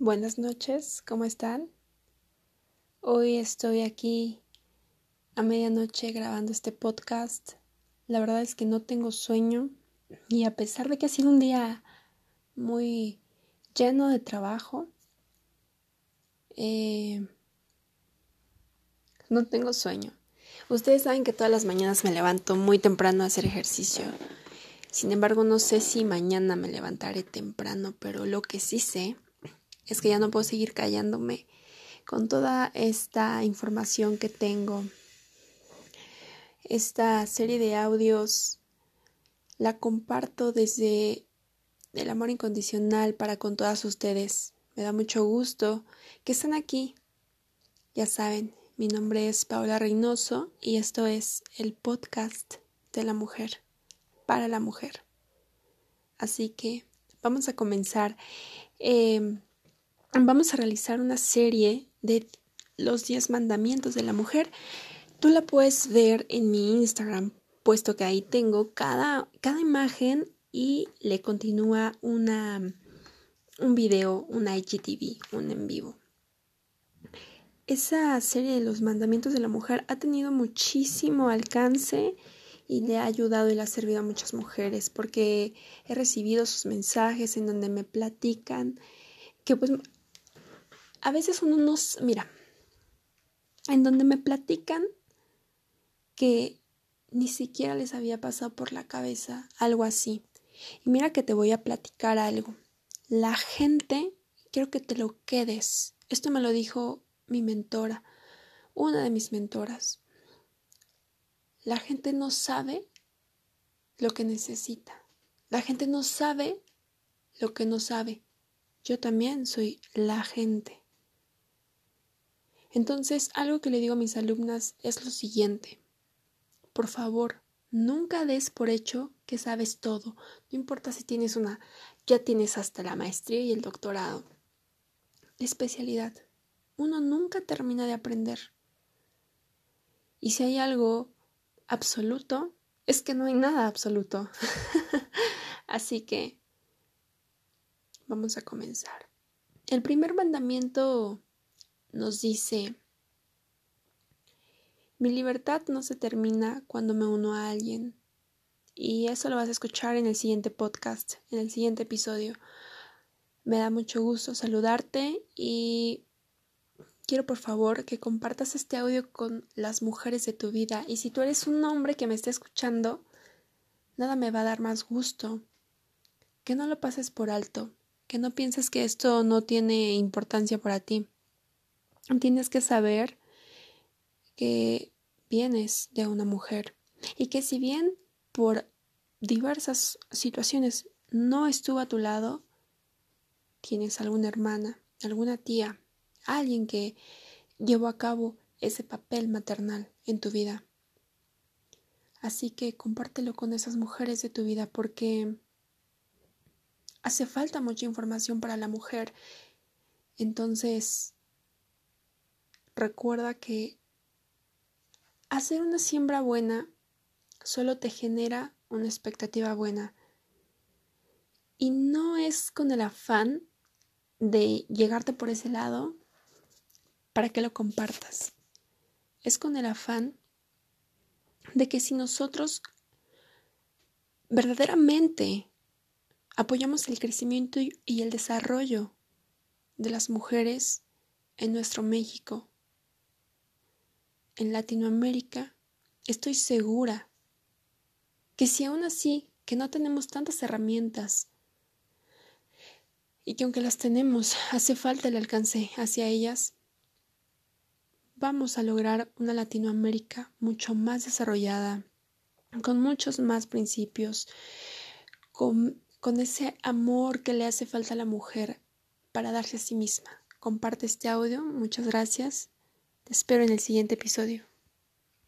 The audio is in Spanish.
Buenas noches, ¿cómo están? Hoy estoy aquí a medianoche grabando este podcast. La verdad es que no tengo sueño y a pesar de que ha sido un día muy lleno de trabajo, eh, no tengo sueño. Ustedes saben que todas las mañanas me levanto muy temprano a hacer ejercicio. Sin embargo, no sé si mañana me levantaré temprano, pero lo que sí sé es que ya no puedo seguir callándome con toda esta información que tengo. Esta serie de audios la comparto desde el amor incondicional para con todas ustedes. Me da mucho gusto que estén aquí. Ya saben, mi nombre es Paola Reynoso y esto es el podcast de la mujer para la mujer. Así que vamos a comenzar. Eh, vamos a realizar una serie de los 10 mandamientos de la mujer. Tú la puedes ver en mi Instagram, puesto que ahí tengo cada, cada imagen y le continúa una, un video, un IGTV, un en vivo. Esa serie de los mandamientos de la mujer ha tenido muchísimo alcance y le ha ayudado y le ha servido a muchas mujeres porque he recibido sus mensajes en donde me platican que pues a veces uno nos, mira, en donde me platican que ni siquiera les había pasado por la cabeza algo así. Y mira que te voy a platicar algo. La gente, quiero que te lo quedes. Esto me lo dijo mi mentora, una de mis mentoras. La gente no sabe lo que necesita. La gente no sabe lo que no sabe. Yo también soy la gente. Entonces, algo que le digo a mis alumnas es lo siguiente. Por favor, nunca des por hecho que sabes todo. No importa si tienes una, ya tienes hasta la maestría y el doctorado. especialidad. Uno nunca termina de aprender. Y si hay algo absoluto, es que no hay nada absoluto. Así que vamos a comenzar. El primer mandamiento nos dice, mi libertad no se termina cuando me uno a alguien. Y eso lo vas a escuchar en el siguiente podcast, en el siguiente episodio. Me da mucho gusto saludarte y quiero por favor que compartas este audio con las mujeres de tu vida. Y si tú eres un hombre que me está escuchando, nada me va a dar más gusto. Que no lo pases por alto, que no pienses que esto no tiene importancia para ti. Tienes que saber que vienes de una mujer y que si bien por diversas situaciones no estuvo a tu lado, tienes alguna hermana, alguna tía, alguien que llevó a cabo ese papel maternal en tu vida. Así que compártelo con esas mujeres de tu vida porque hace falta mucha información para la mujer. Entonces, recuerda que hacer una siembra buena solo te genera una expectativa buena. Y no es con el afán de llegarte por ese lado para que lo compartas. Es con el afán de que si nosotros verdaderamente apoyamos el crecimiento y el desarrollo de las mujeres en nuestro México, en Latinoamérica, estoy segura que si aún así que no tenemos tantas herramientas y que aunque las tenemos hace falta el alcance hacia ellas, vamos a lograr una Latinoamérica mucho más desarrollada, con muchos más principios, con, con ese amor que le hace falta a la mujer para darse a sí misma. Comparte este audio, muchas gracias te espero en el siguiente episodio.